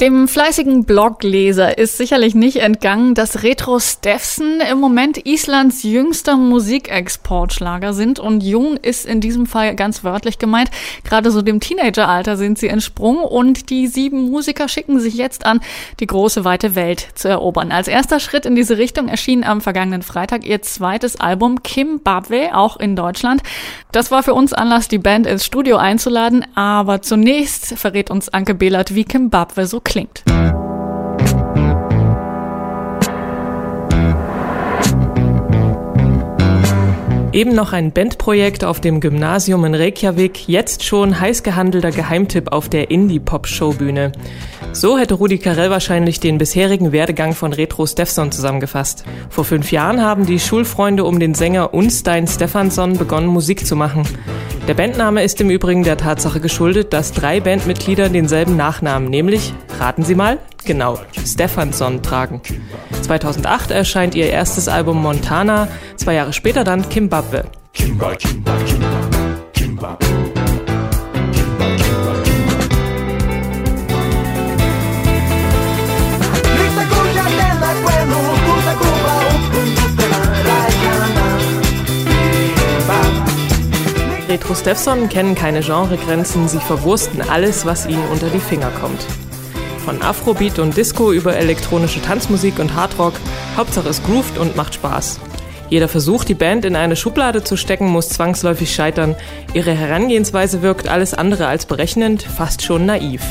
Dem fleißigen Blogleser ist sicherlich nicht entgangen, dass Retro Steffson im Moment Islands jüngster Musikexportschlager sind und jung ist in diesem Fall ganz wörtlich gemeint. Gerade so dem Teenageralter sind sie entsprungen und die sieben Musiker schicken sich jetzt an, die große weite Welt zu erobern. Als erster Schritt in diese Richtung erschien am vergangenen Freitag ihr zweites Album Kimbabwe, auch in Deutschland. Das war für uns Anlass, die Band ins Studio einzuladen, aber zunächst verrät uns Anke Behlert, wie Kimbabwe so klingt. Eben noch ein Bandprojekt auf dem Gymnasium in Reykjavik, jetzt schon heiß gehandelter Geheimtipp auf der Indie-Pop-Showbühne. So hätte Rudi Carell wahrscheinlich den bisherigen Werdegang von Retro Steffson zusammengefasst. Vor fünf Jahren haben die Schulfreunde um den Sänger Unstein Stefansson begonnen, Musik zu machen. Der Bandname ist im Übrigen der Tatsache geschuldet, dass drei Bandmitglieder denselben Nachnamen, nämlich, raten Sie mal, genau, Stefansson tragen. 2008 erscheint ihr erstes Album Montana, zwei Jahre später dann Kimbabwe. Kimba, Kimba, Kimba, Kimba. Retro Steffson kennen keine Genregrenzen, sie verwursten alles, was ihnen unter die Finger kommt. Von Afrobeat und Disco über elektronische Tanzmusik und Hardrock, Hauptsache es groovt und macht Spaß. Jeder Versuch, die Band in eine Schublade zu stecken, muss zwangsläufig scheitern. Ihre Herangehensweise wirkt alles andere als berechnend, fast schon naiv.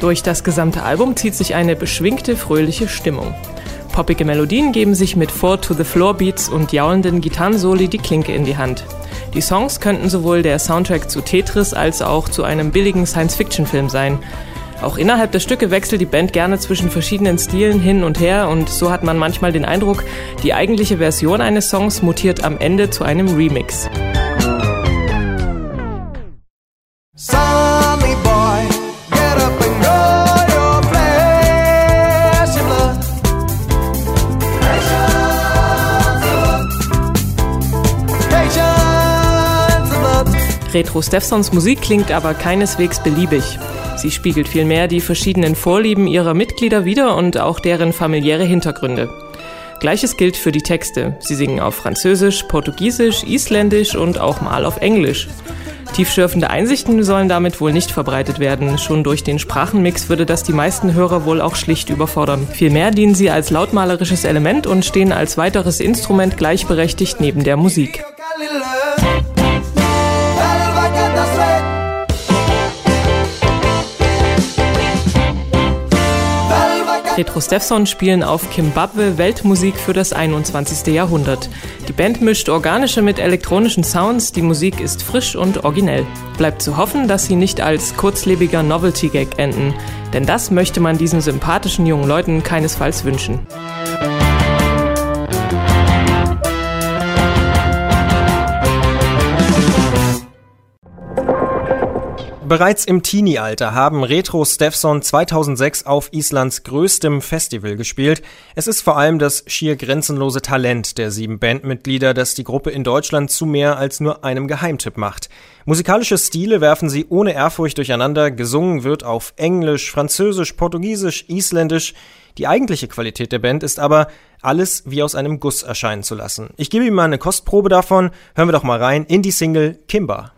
Durch das gesamte Album zieht sich eine beschwingte, fröhliche Stimmung. Poppige Melodien geben sich mit Four to the Floor Beats und jaulenden Gitarrensoli die Klinke in die Hand. Die Songs könnten sowohl der Soundtrack zu Tetris als auch zu einem billigen Science-Fiction-Film sein. Auch innerhalb der Stücke wechselt die Band gerne zwischen verschiedenen Stilen hin und her und so hat man manchmal den Eindruck, die eigentliche Version eines Songs mutiert am Ende zu einem Remix. Retro Steffsons Musik klingt aber keineswegs beliebig. Sie spiegelt vielmehr die verschiedenen Vorlieben ihrer Mitglieder wider und auch deren familiäre Hintergründe. Gleiches gilt für die Texte. Sie singen auf Französisch, Portugiesisch, Isländisch und auch mal auf Englisch. Tiefschürfende Einsichten sollen damit wohl nicht verbreitet werden. Schon durch den Sprachenmix würde das die meisten Hörer wohl auch schlicht überfordern. Vielmehr dienen sie als lautmalerisches Element und stehen als weiteres Instrument gleichberechtigt neben der Musik. Retro Steffson spielen auf Kimbabwe Weltmusik für das 21. Jahrhundert. Die Band mischt organische mit elektronischen Sounds, die Musik ist frisch und originell. Bleibt zu hoffen, dass sie nicht als kurzlebiger Novelty-Gag enden, denn das möchte man diesen sympathischen jungen Leuten keinesfalls wünschen. Bereits im Teenie-Alter haben Retro Steffson 2006 auf Islands größtem Festival gespielt. Es ist vor allem das schier grenzenlose Talent der sieben Bandmitglieder, das die Gruppe in Deutschland zu mehr als nur einem Geheimtipp macht. Musikalische Stile werfen sie ohne Ehrfurcht durcheinander, gesungen wird auf Englisch, Französisch, Portugiesisch, Isländisch. Die eigentliche Qualität der Band ist aber, alles wie aus einem Guss erscheinen zu lassen. Ich gebe ihm mal eine Kostprobe davon. Hören wir doch mal rein in die Single Kimba.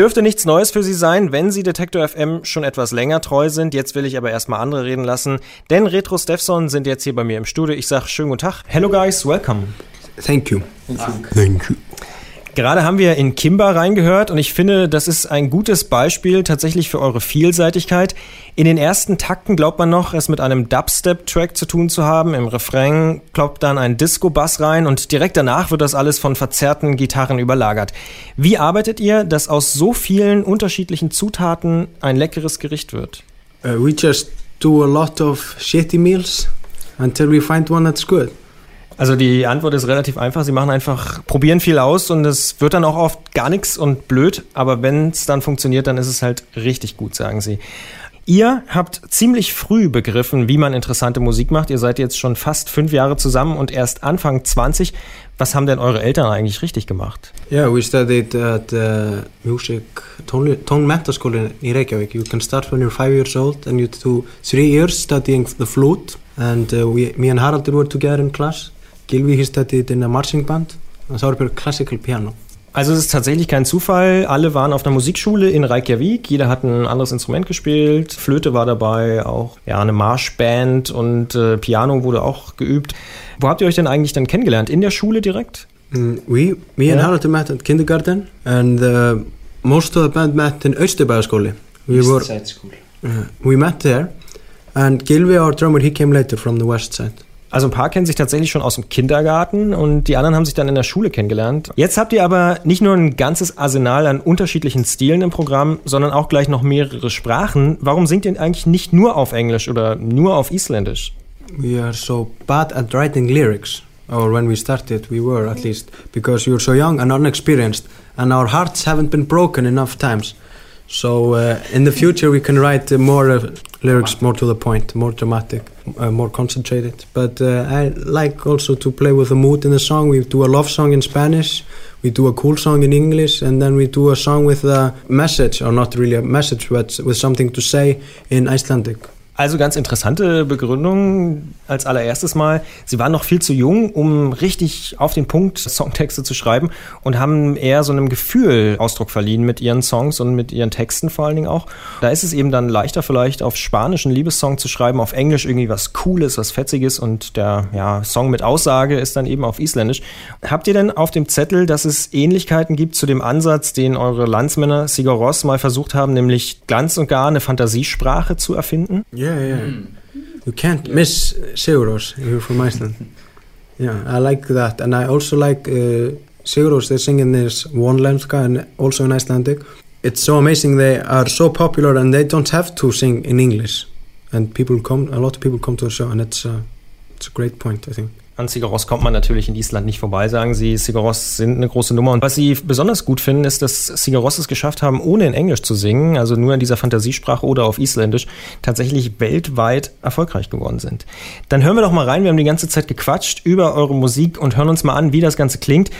Dürfte nichts Neues für Sie sein, wenn Sie Detektor FM schon etwas länger treu sind. Jetzt will ich aber erstmal andere reden lassen, denn Retro Steffson sind jetzt hier bei mir im Studio. Ich sage schönen guten Tag. Hello guys, welcome. Thank you. Thank you. Gerade haben wir in Kimba reingehört und ich finde, das ist ein gutes Beispiel tatsächlich für eure Vielseitigkeit. In den ersten Takten glaubt man noch, es mit einem Dubstep-Track zu tun zu haben. Im Refrain kloppt dann ein Disco-Bass rein und direkt danach wird das alles von verzerrten Gitarren überlagert. Wie arbeitet ihr, dass aus so vielen unterschiedlichen Zutaten ein leckeres Gericht wird? Uh, we just do a lot of shitty meals until we find one that's good. Also die Antwort ist relativ einfach. Sie machen einfach, probieren viel aus und es wird dann auch oft gar nichts und blöd. Aber wenn es dann funktioniert, dann ist es halt richtig gut, sagen sie. Ihr habt ziemlich früh begriffen, wie man interessante Musik macht. Ihr seid jetzt schon fast fünf Jahre zusammen und erst Anfang 20. Was haben denn eure Eltern eigentlich richtig gemacht? Yeah, we studied at uh, music tone, mental school in, Reykjavik. You can start when you're five years old and you do three years studying the flute. And uh, we, me and Haraldur were together in class. Gilvi, he studied in a marching band. And Þorbjörg classical piano. Also es ist tatsächlich kein Zufall. Alle waren auf einer Musikschule in Reykjavik. Jeder hat ein anderes Instrument gespielt. Flöte war dabei, auch ja eine Marschband und äh, Piano wurde auch geübt. Wo habt ihr euch denn eigentlich dann kennengelernt? In der Schule direkt? Mm, we, me yeah. and Haraldur met at kindergarten and uh, most of the band met in Österbæðaskóli. We East were, Side School. uh, we met there and Gilvi, our drummer, he came later from the west side. Also ein paar kennen sich tatsächlich schon aus dem Kindergarten und die anderen haben sich dann in der Schule kennengelernt. Jetzt habt ihr aber nicht nur ein ganzes Arsenal an unterschiedlichen Stilen im Programm, sondern auch gleich noch mehrere Sprachen. Warum singt ihr eigentlich nicht nur auf Englisch oder nur auf Isländisch? We are so bad at writing lyrics, or when we started, we were at least, because were so young and unexperienced, and our hearts haven't been broken enough times. So uh, in the future, we can write uh, more uh, lyrics, more to the point, more dramatic, uh, more concentrated. But uh, I like also to play with the mood in the song. We do a love song in Spanish, we do a cool song in English, and then we do a song with a message, or not really a message, but with something to say in Icelandic. Also ganz interessante Begründung als allererstes mal. Sie waren noch viel zu jung, um richtig auf den Punkt Songtexte zu schreiben und haben eher so einem Gefühl Ausdruck verliehen mit ihren Songs und mit ihren Texten vor allen Dingen auch. Da ist es eben dann leichter vielleicht auf Spanisch einen Liebessong zu schreiben, auf Englisch irgendwie was Cooles, was Fetziges und der ja, Song mit Aussage ist dann eben auf Isländisch. Habt ihr denn auf dem Zettel, dass es Ähnlichkeiten gibt zu dem Ansatz, den eure Landsmänner Sigur Ross mal versucht haben, nämlich ganz und gar eine Fantasiesprache zu erfinden? Yeah, yeah. You can't miss Siguros. You're from Iceland. yeah, I like that, and I also like uh, Siguros. They sing in this one lenska and also in Icelandic. It's so amazing. They are so popular, and they don't have to sing in English. And people come. A lot of people come to the show, and it's uh, it's a great point, I think. An Sigaros kommt man natürlich in Island nicht vorbei, sagen sie. Sigaros sind eine große Nummer. Und was sie besonders gut finden, ist, dass Sigaros es geschafft haben, ohne in Englisch zu singen, also nur in dieser Fantasiesprache oder auf Isländisch, tatsächlich weltweit erfolgreich geworden sind. Dann hören wir doch mal rein. Wir haben die ganze Zeit gequatscht über eure Musik und hören uns mal an, wie das Ganze klingt.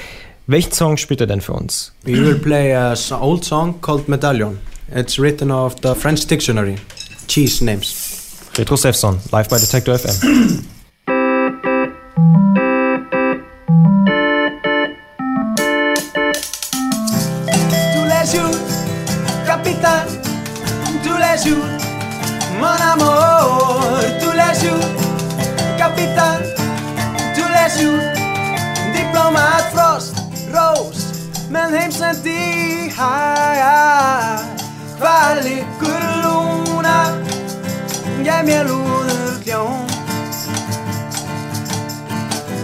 Welchen Song spielt ihr denn für uns? We will play a s- old song called Medallion. It's written off the French dictionary. Cheese names. Retro Stefson, live bei Detector FM. tous les jours, capitaine, tous les jours, mon amour, tous les jours, capitaine, tous les jours, diplomate Frost, Rose, men heimsend í hæja, hvað liggur lúna,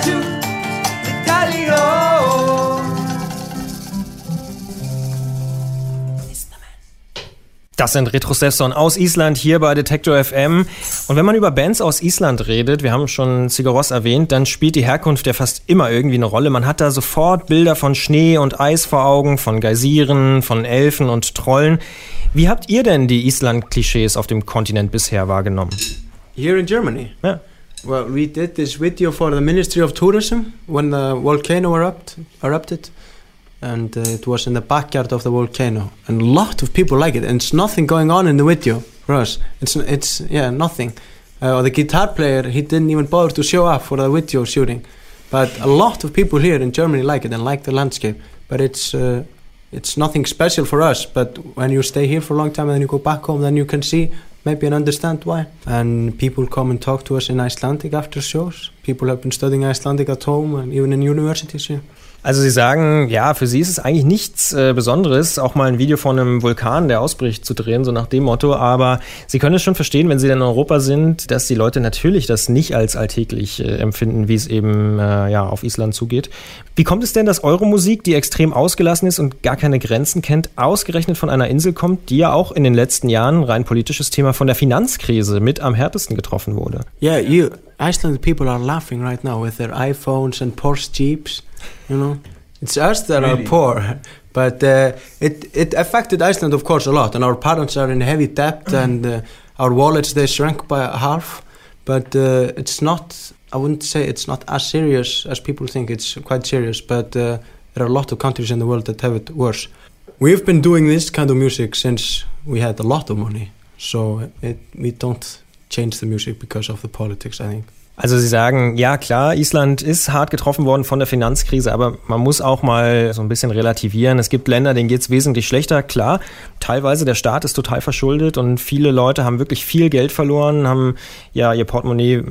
jours, Italio. Das sind Retro Stefson aus Island hier bei Detektor FM. Und wenn man über Bands aus Island redet, wir haben schon Sigaros erwähnt, dann spielt die Herkunft ja fast immer irgendwie eine Rolle. Man hat da sofort Bilder von Schnee und Eis vor Augen, von Geysiren, von Elfen und Trollen. Wie habt ihr denn die Island-Klischees auf dem Kontinent bisher wahrgenommen? Here in Germany? Ja. Well, we did this video for the Ministry of Tourism when the volcano erupt, erupted. And uh, it was in the backyard of the volcano. And a lot of people like it. And it's nothing going on in the video for us. It's, it's yeah, nothing. Uh, the guitar player, he didn't even bother to show up for the video shooting. But a lot of people here in Germany like it and like the landscape. But it's, uh, it's nothing special for us. But when you stay here for a long time and then you go back home, then you can see maybe and understand why. And people come and talk to us in Icelandic after shows. People have been studying Icelandic at home and even in universities here. Also Sie sagen, ja, für Sie ist es eigentlich nichts äh, Besonderes, auch mal ein Video von einem Vulkan, der ausbricht, zu drehen, so nach dem Motto. Aber Sie können es schon verstehen, wenn Sie dann in Europa sind, dass die Leute natürlich das nicht als alltäglich äh, empfinden, wie es eben äh, ja, auf Island zugeht. Wie kommt es denn, dass eure Musik, die extrem ausgelassen ist und gar keine Grenzen kennt, ausgerechnet von einer Insel kommt, die ja auch in den letzten Jahren, rein politisches Thema, von der Finanzkrise mit am härtesten getroffen wurde? Yeah, you Icelandic people are laughing right now with their iPhones and Porsche Jeeps. You know, it's us that are poor, but uh, it it affected Iceland, of course, a lot. And our parents are in heavy debt, and uh, our wallets they shrank by half. But uh, it's not. I wouldn't say it's not as serious as people think. It's quite serious, but uh, there are a lot of countries in the world that have it worse. We've been doing this kind of music since we had a lot of money, so it, we don't change the music because of the politics. I think. Also Sie sagen, ja klar, Island ist hart getroffen worden von der Finanzkrise, aber man muss auch mal so ein bisschen relativieren. Es gibt Länder, denen geht es wesentlich schlechter. Klar, teilweise der Staat ist total verschuldet und viele Leute haben wirklich viel Geld verloren, haben ja ihr Portemonnaie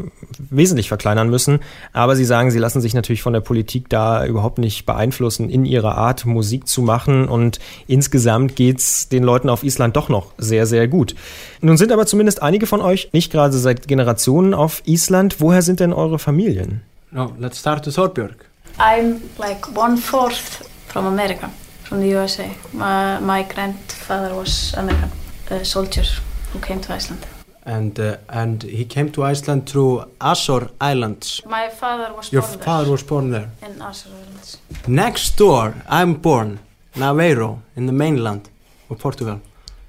wesentlich verkleinern müssen. Aber Sie sagen, Sie lassen sich natürlich von der Politik da überhaupt nicht beeinflussen in ihrer Art, Musik zu machen. Und insgesamt geht's den Leuten auf Island doch noch sehr, sehr gut. Nun sind aber zumindest einige von euch nicht gerade seit Generationen auf Island. Woher sind denn eure Familien? No, let's start with Thorbjörg. I'm like one fourth from America, from the USA. My, my grandfather was American a soldier who came to Iceland. And uh, and he came to Iceland through Azor Islands. My father was Your born father was born there. there in Azor Islands. Next door, I'm born, Naveiro, in the mainland of Portugal.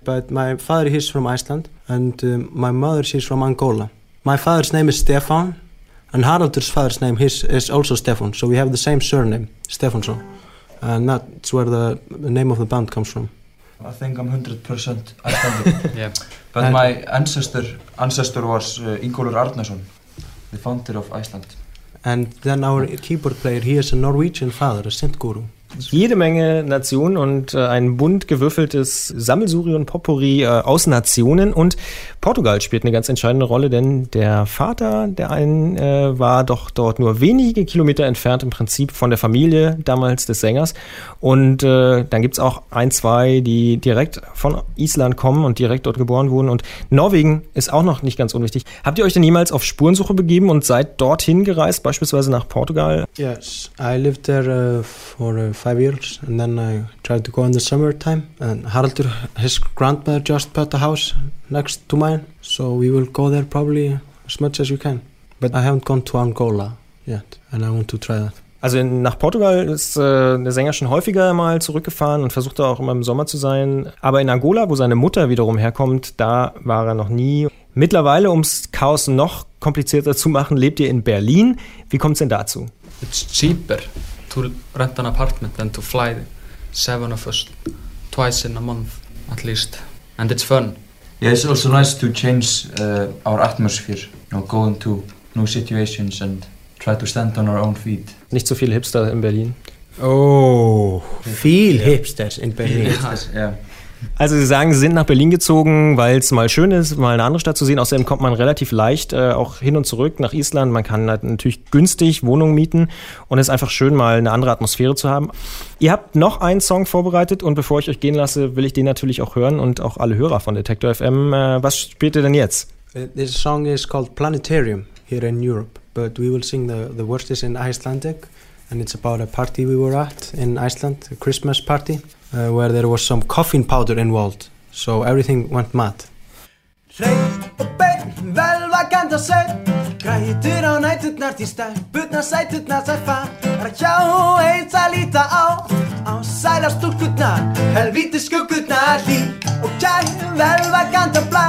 But my father is from Iceland, and uh, my mother she's from Angola. My father's name is Stefan, and Haraldur's father's name his is also Stefan. So we have the same surname, Stefansson, and that's where the, the name of the band comes from. I think I'm 100% Icelandic. Yeah. But And- my ancestor ancestor was uh, Ingólfur Arnason, the founder of Iceland. And then our keyboard player, he is a Norwegian father, a Sint Guru. Jede Menge Nationen und äh, ein bunt gewürfeltes Sammelsurium Potpourri äh, aus Nationen. Und Portugal spielt eine ganz entscheidende Rolle, denn der Vater der einen äh, war doch dort nur wenige Kilometer entfernt im Prinzip von der Familie damals des Sängers. Und äh, dann gibt's auch ein, zwei, die direkt von Island kommen und direkt dort geboren wurden. Und Norwegen ist auch noch nicht ganz unwichtig. Habt ihr euch denn jemals auf Spurensuche begeben und seid dorthin gereist, beispielsweise nach Portugal? Yes, I lived there uh, for uh, five years, and then I tried to go in the summertime. And Haraldur, his grandmother, just bought a house next to mine, so we will go there probably as much as we can. But I haven't gone to Angola yet, and I want to try that. Also in, nach Portugal ist äh, der Sänger schon häufiger mal zurückgefahren und versucht da auch immer im Sommer zu sein. Aber in Angola, wo seine Mutter wiederum herkommt, da war er noch nie. Mittlerweile, ums Chaos noch komplizierter zu machen, lebt ihr in Berlin. Wie kommt es denn dazu? It's cheaper to rent an apartment than to fly seven of us twice in a month at least. And it's fun. Yeah, it's also nice to change uh, our atmosphere, you know, go into new situations and try to stand on our own feet. Nicht so viele Hipster in Berlin. Oh, viel Hipsters in Berlin. Yeah. Also Sie sagen, Sie sind nach Berlin gezogen, weil es mal schön ist, mal eine andere Stadt zu sehen. Außerdem kommt man relativ leicht äh, auch hin und zurück nach Island. Man kann halt natürlich günstig Wohnungen mieten und es ist einfach schön, mal eine andere Atmosphäre zu haben. Ihr habt noch einen Song vorbereitet und bevor ich euch gehen lasse, will ich den natürlich auch hören und auch alle Hörer von Detektor FM. Äh, was spielt ihr denn jetzt? Uh, This song is called Planetarium here in Europe, but we will sing the, the words is in Icelandic, and it's about a party we were at in Iceland, a Christmas party, uh, where there was some coffin powder involved, so everything went mad. Hrein og beinn, velvakandi og sveinn Grætur á næturnar til stelpurnar sæturnar þær fara hjá eins að líta á Á sælar stúlkurnar, helvíti skuggurnar hlý Og kær velvakandi og blæ.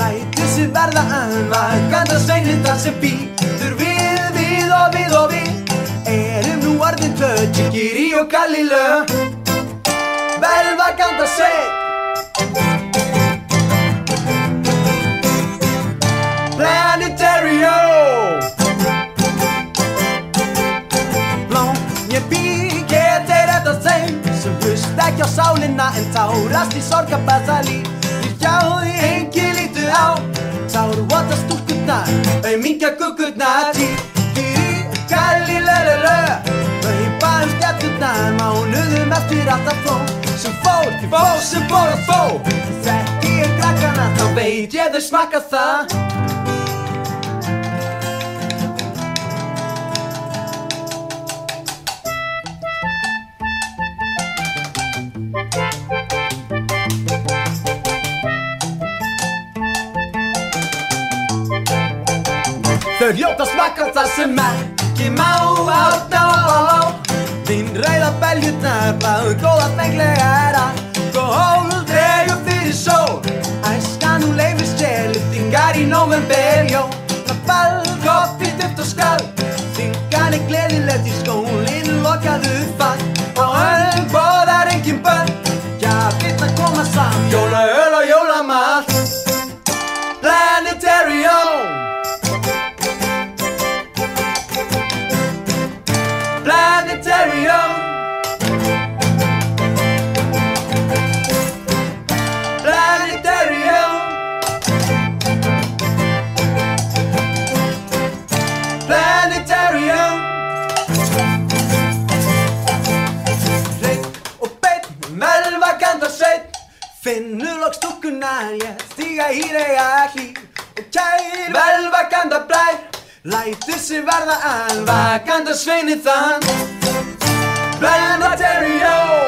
Lætur sér verða að vakandi og sveinin þar sem býtur við, við og við og við. Erum nú orðin tvö, Tjekiri og Galilö belva canta se Planetario Blómje getur þetta þeim sem hlust ekki á sálinna en tárast í sorgabæða líf Ég jáði engi lítu á Táru vata stúrkurnar auðminga guggurnar Týri, galli, lö, lö, lö Auðbæðum stjarturnar mánuðum eftir alltaf fló Sem fór til fó, sem fór að fó Þekki ég krakkana, þá veit ég þau smakka það. Þau hljóta smakka það sem ekki má og á Þín Rauða belgjurnar, báðu góða fenglega er allt og hólul dregur fyrir sól. Æskan hún leifist ég, liftingar í november, jó. Það ball, koppi, duft og skall Þingan er gleðilegt í skólinu, lokaðu fall Á öllum bóðar engin börn, já, vitt að koma saman. Jóla, öl og jólamall Planetarium. blæ Lætur sér verða en vakant að sveini þann. Blæna terjó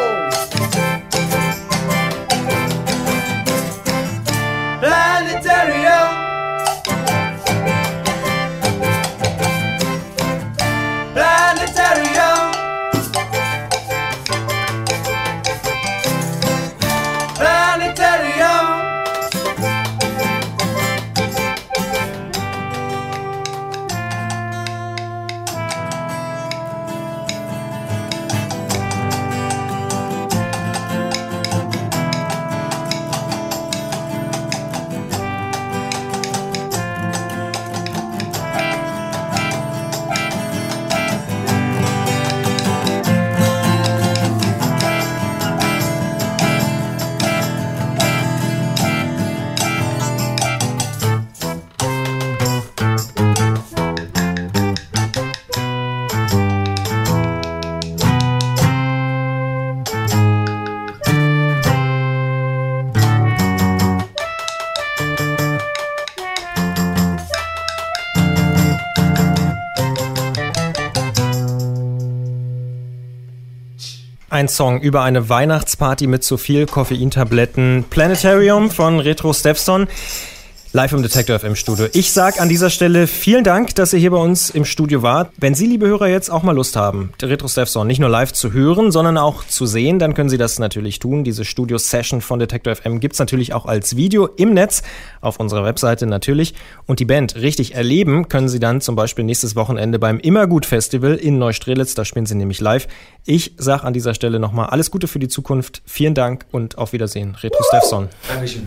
Ein Song über eine Weihnachtsparty mit zu viel Koffeintabletten. Planetarium von Retro Stepstone. Live im Detektor FM Studio. Ich sag an dieser Stelle vielen Dank, dass ihr hier bei uns im Studio wart. Wenn Sie, liebe Hörer, jetzt auch mal Lust haben, Retro Steffson nicht nur live zu hören, sondern auch zu sehen, dann können Sie das natürlich tun. Diese Studio-Session von Detektor FM gibt's natürlich auch als Video im Netz, auf unserer Webseite natürlich. Und die Band richtig erleben können Sie dann zum Beispiel nächstes Wochenende beim Immergut Festival in Neustrelitz. Da spielen Sie nämlich live. Ich sag an dieser Stelle nochmal alles Gute für die Zukunft. Vielen Dank und auf Wiedersehen. Retro Steffson. Dankeschön.